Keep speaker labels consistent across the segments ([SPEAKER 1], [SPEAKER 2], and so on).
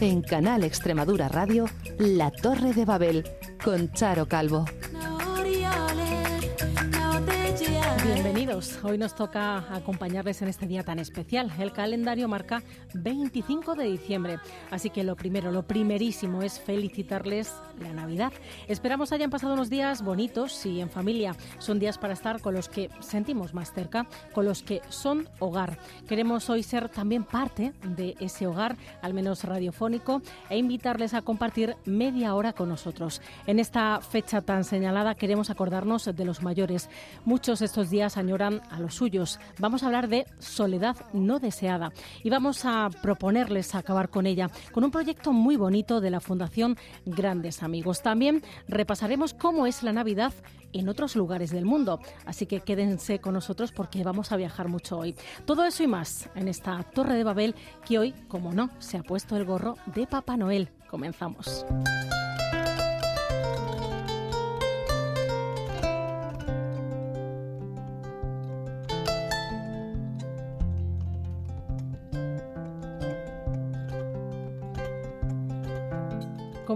[SPEAKER 1] En Canal Extremadura Radio, La Torre de Babel, con Charo Calvo.
[SPEAKER 2] Bienvenidos. Hoy nos toca acompañarles en este día tan especial. El calendario marca 25 de diciembre. Así que lo primero, lo primerísimo es felicitarles la Navidad. Esperamos hayan pasado unos días bonitos y en familia. Son días para estar con los que sentimos más cerca, con los que son hogar. Queremos hoy ser también parte de ese hogar, al menos radiofónico, e invitarles a compartir media hora con nosotros. En esta fecha tan señalada queremos acordarnos de los mayores. Muchos estos días añoran a los suyos. Vamos a hablar de soledad no deseada y vamos a proponerles acabar con ella con un proyecto muy bonito de la Fundación Grandes Amigos. También repasaremos cómo es la Navidad en otros lugares del mundo. Así que quédense con nosotros porque vamos a viajar mucho hoy. Todo eso y más en esta Torre de Babel que hoy, como no, se ha puesto el gorro de Papá Noel. Comenzamos.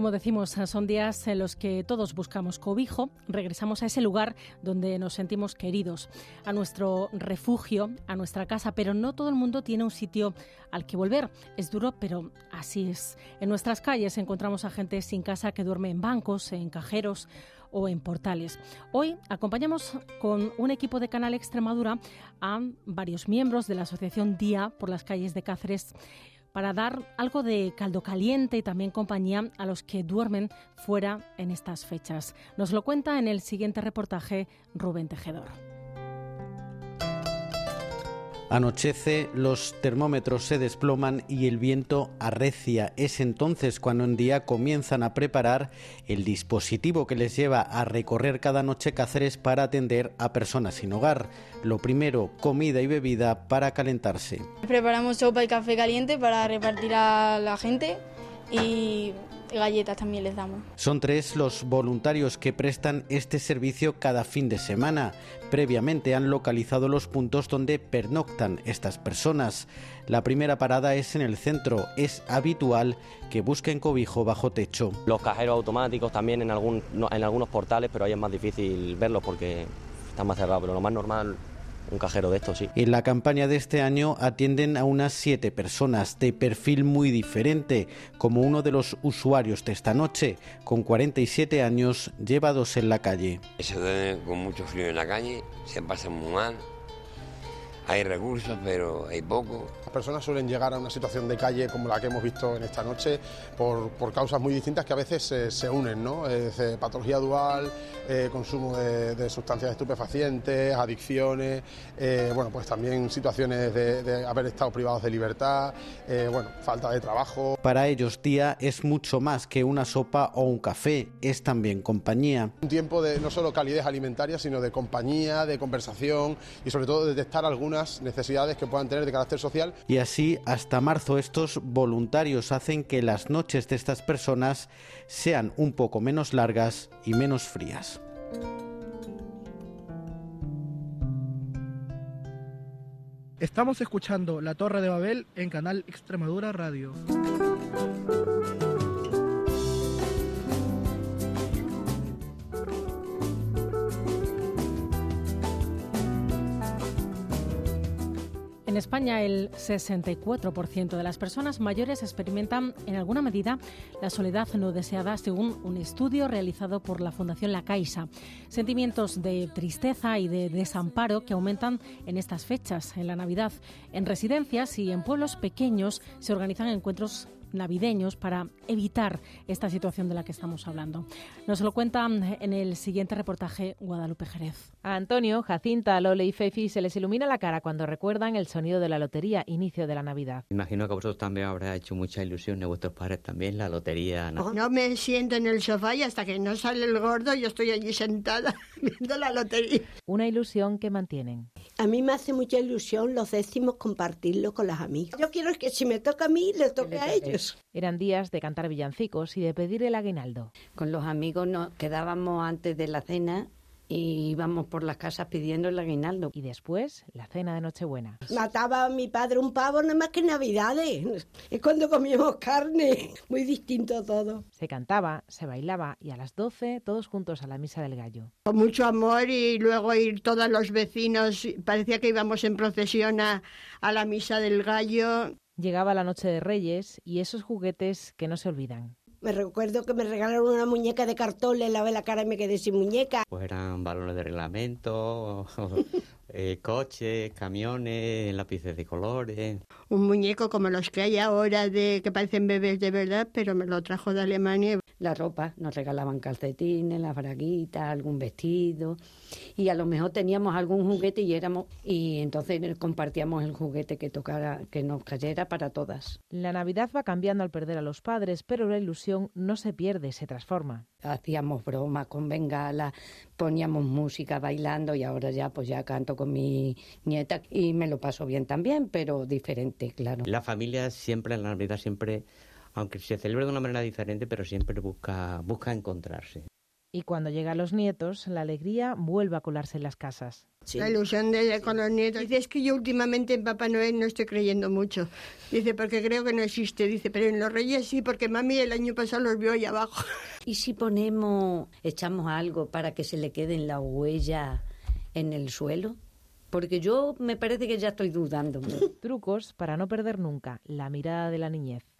[SPEAKER 2] Como decimos, son días en los que todos buscamos cobijo, regresamos a ese lugar donde nos sentimos queridos, a nuestro refugio, a nuestra casa, pero no todo el mundo tiene un sitio al que volver. Es duro, pero así es. En nuestras calles encontramos a gente sin casa que duerme en bancos, en cajeros o en portales. Hoy acompañamos con un equipo de Canal Extremadura a varios miembros de la Asociación Día por las calles de Cáceres para dar algo de caldo caliente y también compañía a los que duermen fuera en estas fechas. Nos lo cuenta en el siguiente reportaje Rubén Tejedor.
[SPEAKER 3] Anochece, los termómetros se desploman y el viento arrecia. Es entonces cuando un día comienzan a preparar el dispositivo que les lleva a recorrer cada noche Cáceres para atender a personas sin hogar. Lo primero, comida y bebida para calentarse.
[SPEAKER 4] Preparamos sopa y café caliente para repartir a la gente y galletas también les damos.
[SPEAKER 3] Son tres los voluntarios que prestan este servicio cada fin de semana. Previamente han localizado los puntos donde pernoctan estas personas. La primera parada es en el centro. Es habitual que busquen cobijo bajo techo.
[SPEAKER 5] Los cajeros automáticos también en, algún, en algunos portales, pero ahí es más difícil verlos porque están más cerrados. Pero lo más normal un cajero de estos, sí.
[SPEAKER 3] En la campaña de este año atienden a unas siete personas de perfil muy diferente, como uno de los usuarios de esta noche, con 47 años, llevados en la calle.
[SPEAKER 6] Se duerme con mucho frío en la calle, se pasa muy mal, hay recursos, pero hay poco.
[SPEAKER 7] Las personas suelen llegar a una situación de calle como la que hemos visto en esta noche por, por causas muy distintas que a veces se, se unen, ¿no? Es, eh, patología dual, eh, consumo de, de, sustancias estupefacientes, adicciones, eh, bueno, pues también situaciones de, de, haber estado privados de libertad, eh, bueno, falta de trabajo.
[SPEAKER 3] Para ellos, día es mucho más que una sopa o un café, es también compañía.
[SPEAKER 7] Un tiempo de no solo calidez alimentaria, sino de compañía, de conversación y sobre todo de detectar algunas necesidades que puedan tener de carácter social.
[SPEAKER 3] Y así, hasta marzo, estos voluntarios hacen que las noches de estas personas sean un poco menos largas y menos frías.
[SPEAKER 8] Estamos escuchando La Torre de Babel en Canal Extremadura Radio.
[SPEAKER 2] España, el 64% de las personas mayores experimentan en alguna medida la soledad no deseada, según un estudio realizado por la Fundación La Caixa. Sentimientos de tristeza y de desamparo que aumentan en estas fechas, en la Navidad. En residencias y en pueblos pequeños se organizan encuentros navideños para evitar esta situación de la que estamos hablando. Nos lo cuenta en el siguiente reportaje Guadalupe Jerez.
[SPEAKER 9] A Antonio, Jacinta, Lole y Fefi se les ilumina la cara cuando recuerdan el sonido de la lotería, inicio de la Navidad.
[SPEAKER 10] Imagino que a vosotros también habrá hecho mucha ilusión, a vuestros padres también, la lotería.
[SPEAKER 11] ¿no? no me siento en el sofá y hasta que no sale el gordo yo estoy allí sentada viendo la lotería.
[SPEAKER 9] Una ilusión que mantienen.
[SPEAKER 11] A mí me hace mucha ilusión los décimos compartirlo con las amigas. Yo quiero que si me toca a mí, le toque a ellos.
[SPEAKER 9] Eran días de cantar villancicos y de pedir el aguinaldo.
[SPEAKER 12] Con los amigos nos quedábamos antes de la cena y íbamos por las casas pidiendo el aguinaldo.
[SPEAKER 9] Y después, la cena de Nochebuena.
[SPEAKER 11] Mataba a mi padre un pavo nada más que en Navidades. Es cuando comíamos carne. Muy distinto todo.
[SPEAKER 9] Se cantaba, se bailaba y a las 12 todos juntos a la misa del gallo.
[SPEAKER 11] Con mucho amor y luego ir todos los vecinos. Parecía que íbamos en procesión a, a la misa del gallo.
[SPEAKER 9] Llegaba la noche de Reyes y esos juguetes que no se olvidan.
[SPEAKER 11] Me recuerdo que me regalaron una muñeca de cartón, le lavé la cara y me quedé sin muñeca.
[SPEAKER 10] Pues eran balones de reglamento, eh, coches, camiones, lápices de colores.
[SPEAKER 11] Un muñeco como los que hay ahora de que parecen bebés de verdad, pero me lo trajo de Alemania.
[SPEAKER 12] La ropa, nos regalaban calcetines, las braguitas, algún vestido y a lo mejor teníamos algún juguete y éramos y entonces compartíamos el juguete que tocara que nos cayera para todas.
[SPEAKER 9] La Navidad va cambiando al perder a los padres, pero la ilusión no se pierde, se transforma.
[SPEAKER 12] Hacíamos bromas con bengala, poníamos música bailando y ahora ya pues ya canto con mi nieta y me lo paso bien también, pero diferente, claro.
[SPEAKER 10] La familia siempre en la Navidad siempre aunque se celebra de una manera diferente, pero siempre busca busca encontrarse.
[SPEAKER 9] Y cuando llegan los nietos, la alegría vuelve a colarse en las casas.
[SPEAKER 11] La ilusión de con los nietos. Dice, es que yo últimamente en Papá Noel no estoy creyendo mucho. Dice, porque creo que no existe. Dice, pero en los Reyes sí, porque mami el año pasado los vio ahí abajo.
[SPEAKER 12] ¿Y si ponemos, echamos algo para que se le queden la huella en el suelo? Porque yo me parece que ya estoy dudando.
[SPEAKER 9] Trucos para no perder nunca la mirada de la niñez.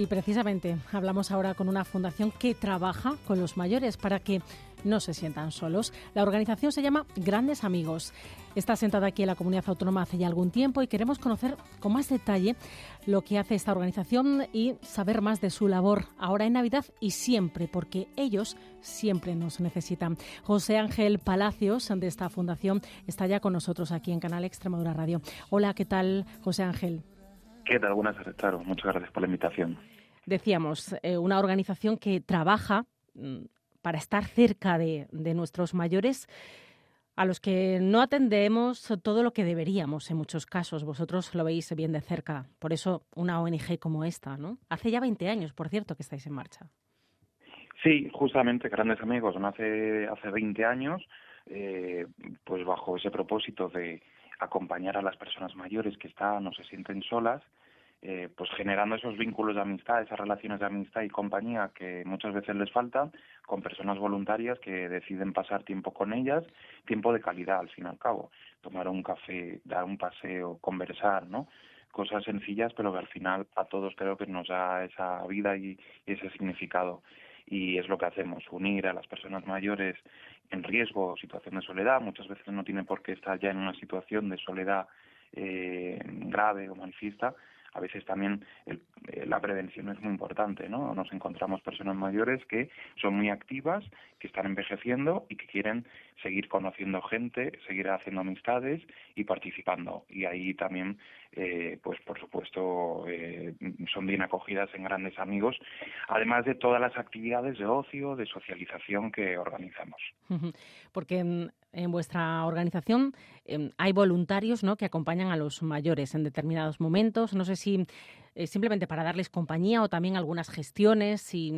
[SPEAKER 2] Y precisamente hablamos ahora con una fundación que trabaja con los mayores para que no se sientan solos. La organización se llama Grandes Amigos. Está sentada aquí en la comunidad autónoma hace ya algún tiempo y queremos conocer con más detalle lo que hace esta organización y saber más de su labor ahora en Navidad y siempre, porque ellos siempre nos necesitan. José Ángel Palacios de esta fundación está ya con nosotros aquí en Canal Extremadura Radio. Hola, ¿qué tal, José Ángel?
[SPEAKER 13] ¿Qué tal? Buenas tardes, Charo. Muchas gracias por la invitación.
[SPEAKER 2] Decíamos, eh, una organización que trabaja mm, para estar cerca de, de, nuestros mayores, a los que no atendemos todo lo que deberíamos en muchos casos. Vosotros lo veis bien de cerca. Por eso una ONG como esta, ¿no? Hace ya 20 años, por cierto, que estáis en marcha.
[SPEAKER 13] Sí, justamente Grandes Amigos nace hace 20 años, eh, pues bajo ese propósito de acompañar a las personas mayores que están o se sienten solas, eh, pues generando esos vínculos de amistad, esas relaciones de amistad y compañía que muchas veces les faltan, con personas voluntarias que deciden pasar tiempo con ellas, tiempo de calidad al fin y al cabo, tomar un café, dar un paseo, conversar, ¿no? Cosas sencillas, pero que al final a todos creo que nos da esa vida y, ese significado y es lo que hacemos, unir a las personas mayores en riesgo situación de soledad. Muchas veces no tiene por qué estar ya en una situación de soledad eh, grave o manifiesta. A veces también el, eh, la prevención es muy importante, ¿no? Nos encontramos personas mayores que son muy activas, que están envejeciendo y que quieren seguir conociendo gente, seguir haciendo amistades y participando. Y ahí también, eh, pues por supuesto, eh, son bien acogidas en grandes amigos, además de todas las actividades de ocio, de socialización que organizamos.
[SPEAKER 2] Porque en, en vuestra organización eh, hay voluntarios ¿no? que acompañan a los mayores en determinados momentos. No sé si eh, simplemente para darles compañía o también algunas gestiones y,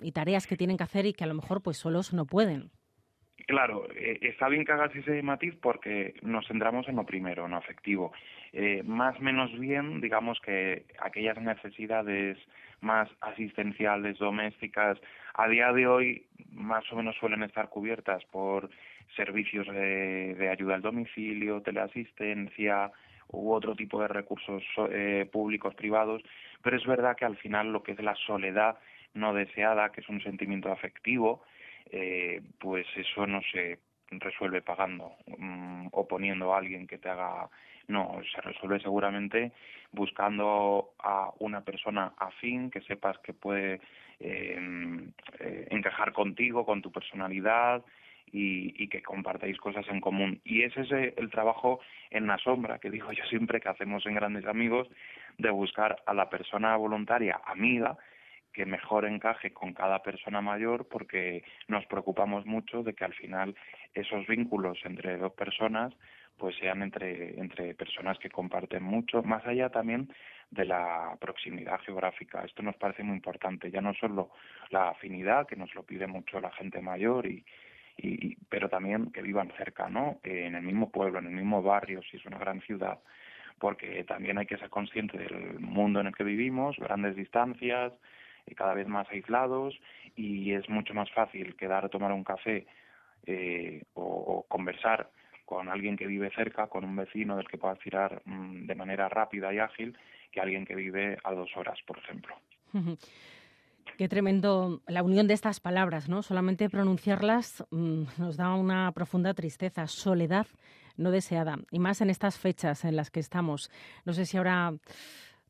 [SPEAKER 2] y tareas que tienen que hacer y que a lo mejor pues solos no pueden.
[SPEAKER 13] Claro, eh, está bien que hagas ese matiz porque nos centramos en lo primero, en lo afectivo. Eh, más menos bien, digamos que aquellas necesidades más asistenciales, domésticas, a día de hoy más o menos suelen estar cubiertas por servicios de, ayuda al domicilio, teleasistencia u otro tipo de recursos eh, públicos, privados, pero es verdad que al final lo que es la soledad no deseada, que es un sentimiento afectivo, eh, pues eso no se resuelve pagando um, o poniendo a alguien que te haga no se resuelve seguramente buscando a una persona afín que sepas que puede eh, eh, encajar contigo con tu personalidad y, que compartáis cosas en común. Y ese es el trabajo en la sombra, que digo yo siempre que hacemos en Grandes Amigos, de buscar a la persona voluntaria, amiga, que mejor encaje con cada persona mayor porque nos preocupamos mucho de que al final esos vínculos entre dos personas pues sean entre, entre personas que comparten mucho, más allá también de la proximidad geográfica. Esto nos parece muy importante, ya no solo la afinidad, que nos lo pide mucho la gente mayor, y, y, pero también que vivan cerca, ¿no? en el mismo pueblo, en el mismo barrio, si es una gran ciudad, porque también hay que ser consciente del mundo en el que vivimos, grandes distancias, cada vez más aislados, y es mucho más fácil quedar a tomar un café eh, o conversar con alguien que vive cerca, con un vecino del que pueda tirar mm, de manera rápida y ágil, que alguien que vive a dos horas, por ejemplo.
[SPEAKER 2] Qué tremendo la unión de estas palabras, ¿no? Solamente pronunciarlas mm, nos da una profunda tristeza, soledad no deseada, y más en estas fechas en las que estamos. No sé si ahora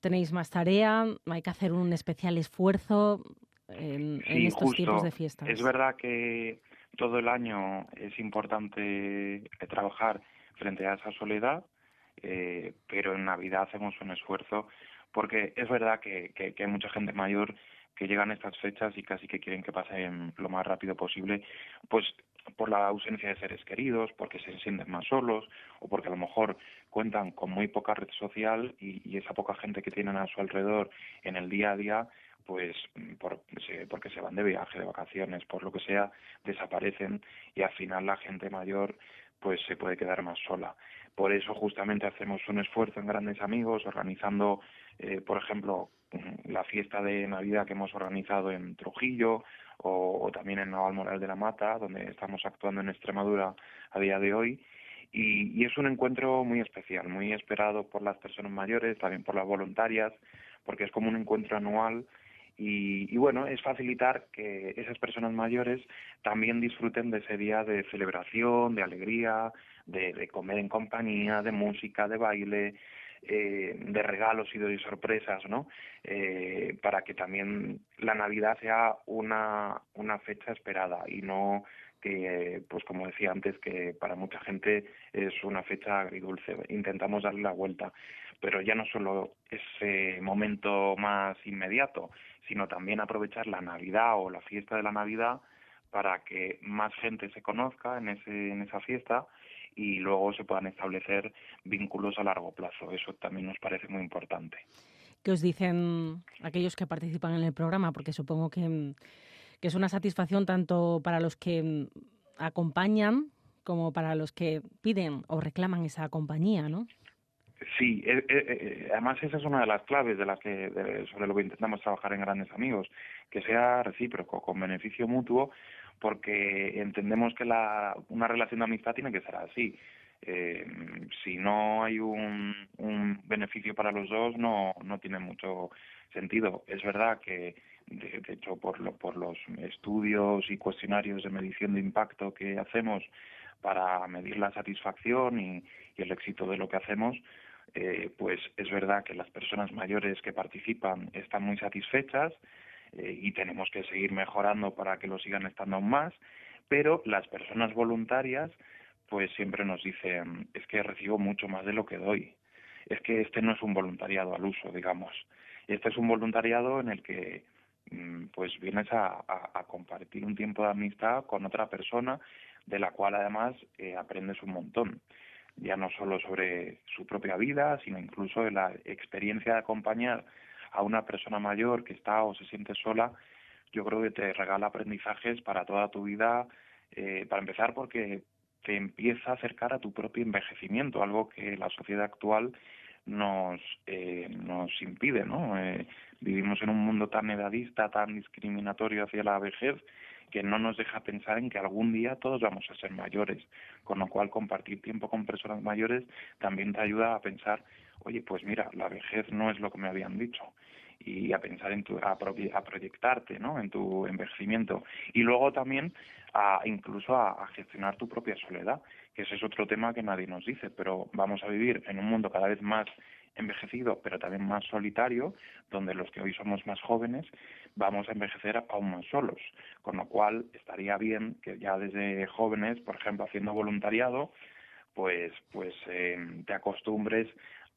[SPEAKER 2] tenéis más tarea, hay que hacer un especial esfuerzo en, estos tiempos de fiestas.
[SPEAKER 13] Es verdad que todo el año es importante eh, trabajar frente a esa soledad, eh, pero en Navidad hacemos un esfuerzo porque es verdad que, que, hay mucha gente mayor que llegan estas fechas y casi que quieren que pasen lo más rápido posible, pues por la ausencia de seres queridos, porque se sienten más solos o porque a lo mejor cuentan con muy poca red social y, esa poca gente que tienen a su alrededor en el día a día pues por, porque se van de viaje, de vacaciones, por lo que sea, desaparecen y al final la gente mayor pues se puede quedar más sola. Por eso justamente hacemos un esfuerzo en Grandes Amigos, organizando, eh, por ejemplo, la fiesta de Navidad que hemos organizado en Trujillo o, también en Navalmoral de la Mata, donde estamos actuando en Extremadura a día de hoy. Y, y, es un encuentro muy especial, muy esperado por las personas mayores, también por las voluntarias, porque es como un encuentro anual y, bueno, es facilitar que esas personas mayores también disfruten de ese día de celebración, de alegría, de, comer en compañía, de música, de baile, eh, de regalos y de sorpresas, ¿no? Eh, para que también la Navidad sea una, una fecha esperada y no que, pues como decía antes, que para mucha gente es una fecha agridulce. Intentamos darle la vuelta, pero ya no solo ese momento más inmediato, sino también aprovechar la Navidad o la fiesta de la Navidad para que más gente se conozca en, ese, en esa fiesta y luego se puedan establecer vínculos a largo plazo. Eso también nos parece muy importante.
[SPEAKER 2] ¿Qué os dicen aquellos que participan en el programa? Porque supongo que, que es una satisfacción tanto para los que acompañan como para los que piden o reclaman esa compañía, ¿no?
[SPEAKER 13] Sí, eh, eh, eh, además esa es una de las claves de las que sobre lo que intentamos trabajar en Grandes Amigos, que sea recíproco, con beneficio mutuo, porque entendemos que la, una relación de amistad tiene que ser así. si no hay un, beneficio para los dos, no, no tiene mucho sentido. Es verdad que, de, hecho, por, lo, por los estudios y cuestionarios de medición de impacto que hacemos para medir la satisfacción y el éxito de lo que hacemos, eh, pues es verdad que las personas mayores que participan están muy satisfechas eh, y tenemos que seguir mejorando para que lo sigan estando aún más, pero las personas voluntarias pues siempre nos dicen es que recibo mucho más de lo que doy. Es que este no es un voluntariado al uso, digamos. Este es un voluntariado en el que mm, pues vienes a, compartir un tiempo de amistad con otra persona de la cual además eh, aprendes un montón ya no solo sobre su propia vida, sino incluso de la experiencia de acompañar a una persona mayor que está o se siente sola, yo creo que te regala aprendizajes para toda tu vida, eh, para empezar porque te empieza a acercar a tu propio envejecimiento, algo que la sociedad actual nos, eh, nos impide, ¿no? Eh, vivimos en un mundo tan edadista, tan discriminatorio hacia la vejez, que no nos deja pensar en que algún día todos vamos a ser mayores, con lo cual compartir tiempo con personas mayores también te ayuda a pensar, oye, pues mira, la vejez no es lo que me habían dicho y a pensar en tu a, proyectarte ¿no? en tu envejecimiento y luego también a incluso a, gestionar tu propia soledad que ese es otro tema que nadie nos dice pero vamos a vivir en un mundo cada vez más envejecido, pero también más solitario, donde los que hoy somos más jóvenes vamos a envejecer aún más solos. Con lo cual estaría bien que ya desde jóvenes, por ejemplo, haciendo voluntariado, pues, pues eh, te acostumbres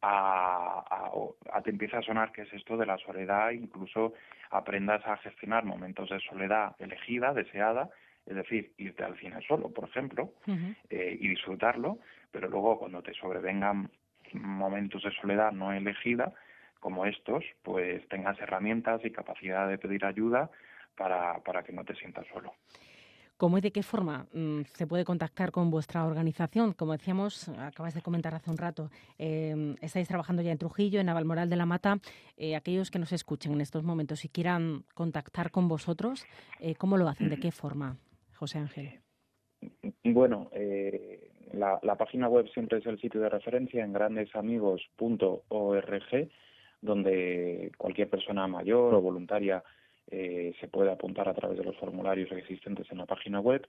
[SPEAKER 13] a, a, te empieza a sonar que es esto de la soledad, incluso aprendas a gestionar momentos de soledad elegida, deseada, es decir, irte al cine solo, por ejemplo, eh, y disfrutarlo, pero luego cuando te sobrevengan momentos de soledad no elegida, como estos, pues tengas herramientas y capacidad de pedir ayuda para, para que no te sientas solo.
[SPEAKER 2] ¿Cómo y de qué forma mm, se puede contactar con vuestra organización? Como decíamos, acabas de comentar hace un rato, em, estáis trabajando ya en Trujillo, en Navalmoral de la Mata. Eh, aquellos que nos escuchen en estos momentos y quieran contactar con vosotros, eh, ¿cómo lo hacen? ¿De qué forma, José Ángel?
[SPEAKER 13] Bueno, eh, la, la, página web siempre es el sitio de referencia en grandesamigos.org, donde cualquier persona mayor o voluntaria eh, se puede apuntar a través de los formularios existentes en la página web,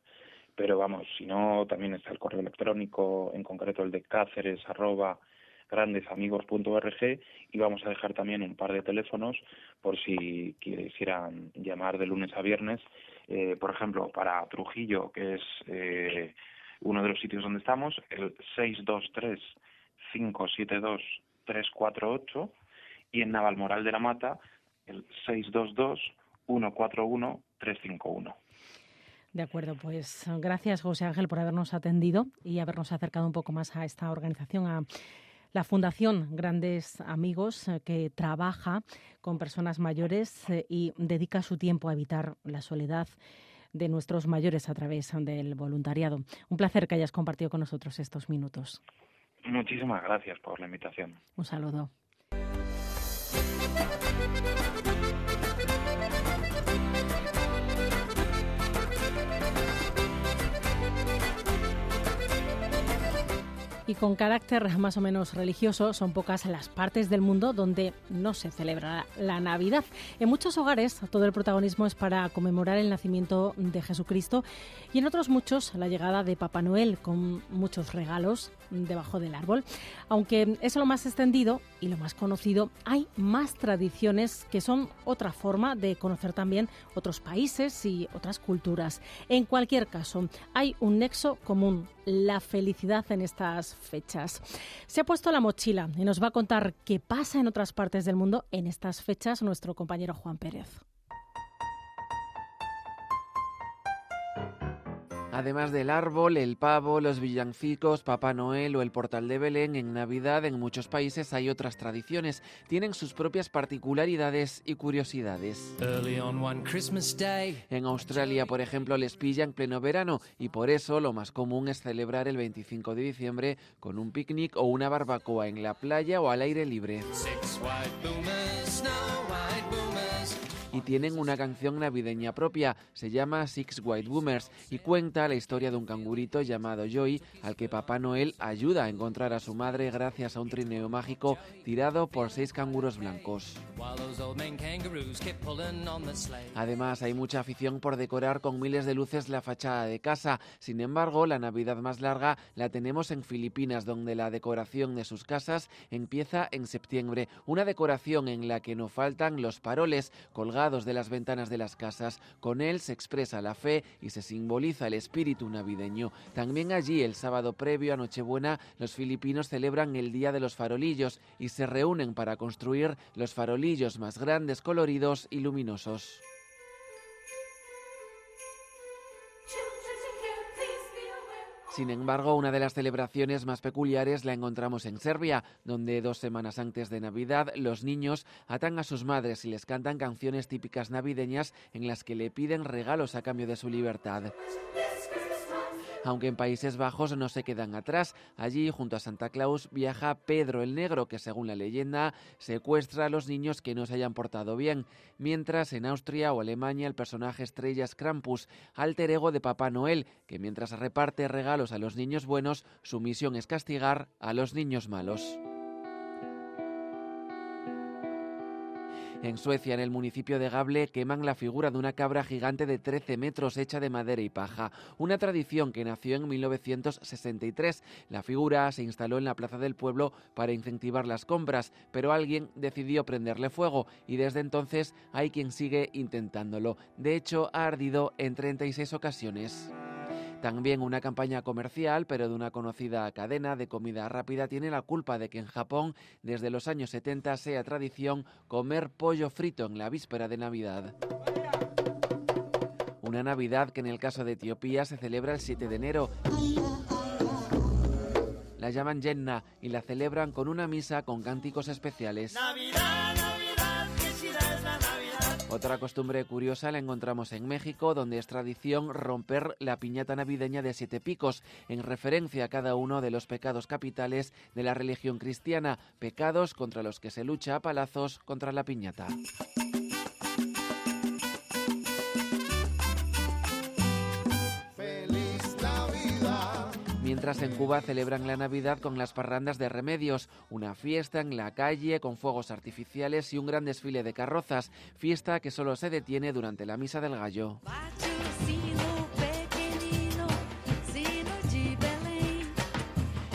[SPEAKER 13] pero vamos, si no, también está el correo electrónico, en concreto el de cáceres arroba grandesamigos.org y vamos a dejar también un par de teléfonos por si quisieran llamar de lunes a viernes, eh, por ejemplo, para Trujillo, que es eh, uno de los sitios donde estamos, el 623 572 348 y en Navalmoral de la Mata el 622 141-351.
[SPEAKER 2] De acuerdo, pues gracias José Ángel por habernos atendido y habernos acercado un poco más a esta organización, a la Fundación Grandes Amigos, eh, que trabaja con personas mayores eh, y dedica su tiempo a evitar la soledad de nuestros mayores a través del voluntariado. Un placer que hayas compartido con nosotros estos minutos.
[SPEAKER 13] Muchísimas gracias por la invitación.
[SPEAKER 2] Un saludo. Y con carácter más o menos religioso son pocas las partes del mundo donde no se celebra la Navidad. En muchos hogares todo el protagonismo es para conmemorar el nacimiento de Jesucristo y en otros muchos la llegada de Papá Noel con muchos regalos debajo del árbol. Aunque es lo más extendido y lo más conocido, hay más tradiciones que son otra forma de conocer también otros países y otras culturas. En cualquier caso, hay un nexo común, la felicidad en estas fechas. Se ha puesto la mochila y nos va a contar qué pasa en otras partes del mundo en estas fechas nuestro compañero Juan Pérez.
[SPEAKER 14] Además del árbol, el pavo, los villancicos, Papá Noel o el portal de Belén, en Navidad en muchos países hay otras tradiciones. Tienen sus propias particularidades y curiosidades. En Australia, por ejemplo, les pilla en pleno verano y por eso lo más común es celebrar el 25 de diciembre con un picnic o una barbacoa en la playa o al aire libre y tienen una canción navideña propia. Se llama Six White Boomers y cuenta la historia de un cangurito llamado Joey al que Papá Noel ayuda a encontrar a su madre gracias a un trineo mágico tirado por seis canguros blancos. Además, hay mucha afición por decorar con miles de luces la fachada de casa. Sin embargo, la Navidad más larga la tenemos en Filipinas, donde la decoración de sus casas empieza en septiembre. Una decoración en la que no faltan los paroles colgados de las ventanas de las casas. Con él se expresa la fe y se simboliza el espíritu navideño. También allí, el sábado previo a Nochebuena, los filipinos celebran el Día de los Farolillos y se reúnen para construir los farolillos más grandes, coloridos y luminosos. Sin embargo, una de las celebraciones más peculiares la encontramos en Serbia, donde dos semanas antes de Navidad los niños atan a sus madres y les cantan canciones típicas navideñas en las que le piden regalos a cambio de su libertad aunque en Países Bajos no se quedan atrás. Allí, junto a Santa Claus, viaja Pedro el Negro, que según la leyenda secuestra a los niños que no se hayan portado bien, mientras en Austria o Alemania el personaje estrella es Krampus, alter ego de Papá Noel, que mientras reparte regalos a los niños buenos, su misión es castigar a los niños malos. En Suecia, en el municipio de Gable, queman la figura de una cabra gigante de 13 metros hecha de madera y paja. Una tradición que nació en 1963. La figura se instaló en la plaza del pueblo para incentivar las compras, pero alguien decidió prenderle fuego y desde entonces hay quien sigue intentándolo. De hecho, ha ardido en 36 ocasiones. También una campaña comercial, pero de una conocida cadena de comida rápida, tiene la culpa de que en Japón desde los años 70 sea tradición comer pollo frito en la víspera de Navidad. Una Navidad que en el caso de Etiopía se celebra el 7 de enero. La llaman Yenna y la celebran con una misa con cánticos especiales. Otra costumbre curiosa la encontramos en México, donde es tradición romper la piñata navideña de siete picos, en referencia a cada uno de los pecados capitales de la religión cristiana, pecados contra los que se lucha a palazos contra la piñata. Mientras en Cuba celebran la Navidad con las parrandas de remedios, una fiesta en la calle con fuegos artificiales y un gran desfile de carrozas, fiesta que solo se detiene durante la Misa del Gallo.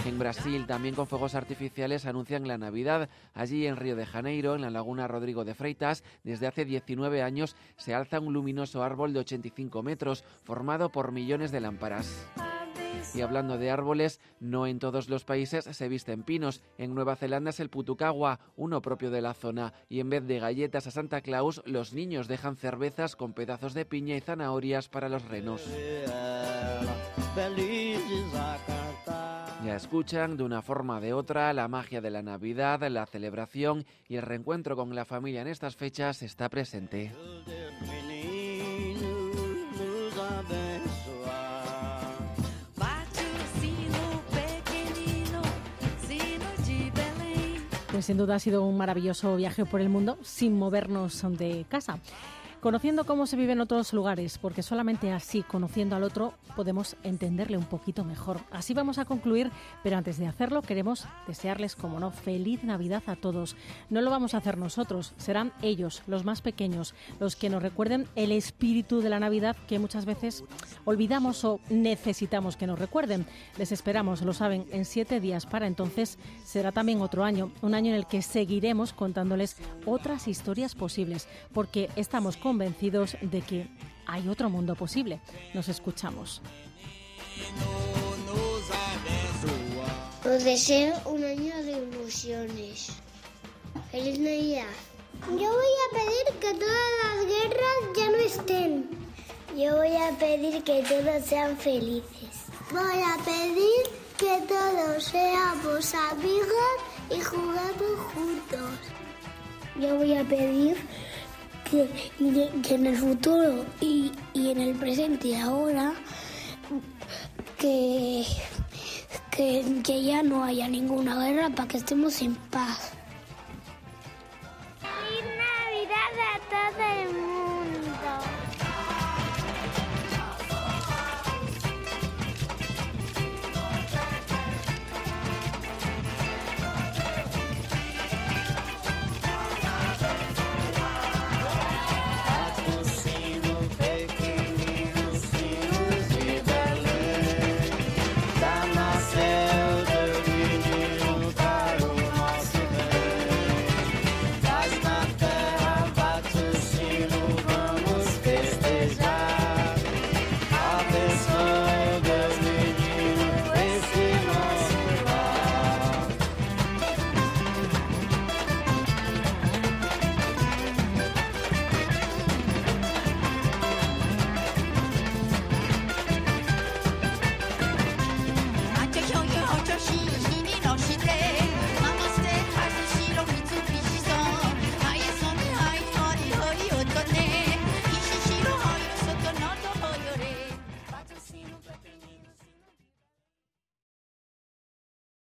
[SPEAKER 14] En Brasil, también con fuegos artificiales, anuncian la Navidad. Allí en Río de Janeiro, en la laguna Rodrigo de Freitas, desde hace 19 años se alza un luminoso árbol de 85 metros, formado por millones de lámparas. Y hablando de árboles, no en todos los países se visten pinos. En Nueva Zelanda es el putucagua, uno propio de la zona. Y en vez de galletas a Santa Claus, los niños dejan cervezas con pedazos de piña y zanahorias para los renos. Ya escuchan de una forma o de otra la magia de la Navidad, la celebración y el reencuentro con la familia en estas fechas está presente.
[SPEAKER 2] Sin duda ha sido un maravilloso viaje por el mundo sin movernos de casa conociendo cómo se vive en otros lugares, porque solamente así, conociendo al otro, podemos entenderle un poquito mejor. Así vamos a concluir, pero antes de hacerlo queremos desearles, como no, feliz Navidad a todos. No lo vamos a hacer nosotros, serán ellos, los más pequeños, los que nos recuerden el espíritu de la Navidad que muchas veces olvidamos o necesitamos que nos recuerden. Les esperamos, lo saben, en siete días para entonces será también otro año, un año en el que seguiremos contándoles otras historias posibles, porque estamos con convencidos de que hay otro mundo posible. Nos escuchamos.
[SPEAKER 15] Os deseo un año de ilusiones. Feliz Navidad. Yo voy a pedir que todas las guerras ya no estén. Yo voy a pedir que todos sean felices. Voy a pedir que todos seamos amigos y jugamos juntos. Yo voy a pedir que, en el futuro y, en el presente ahora que, que, que ya no haya ninguna guerra para que estemos en paz.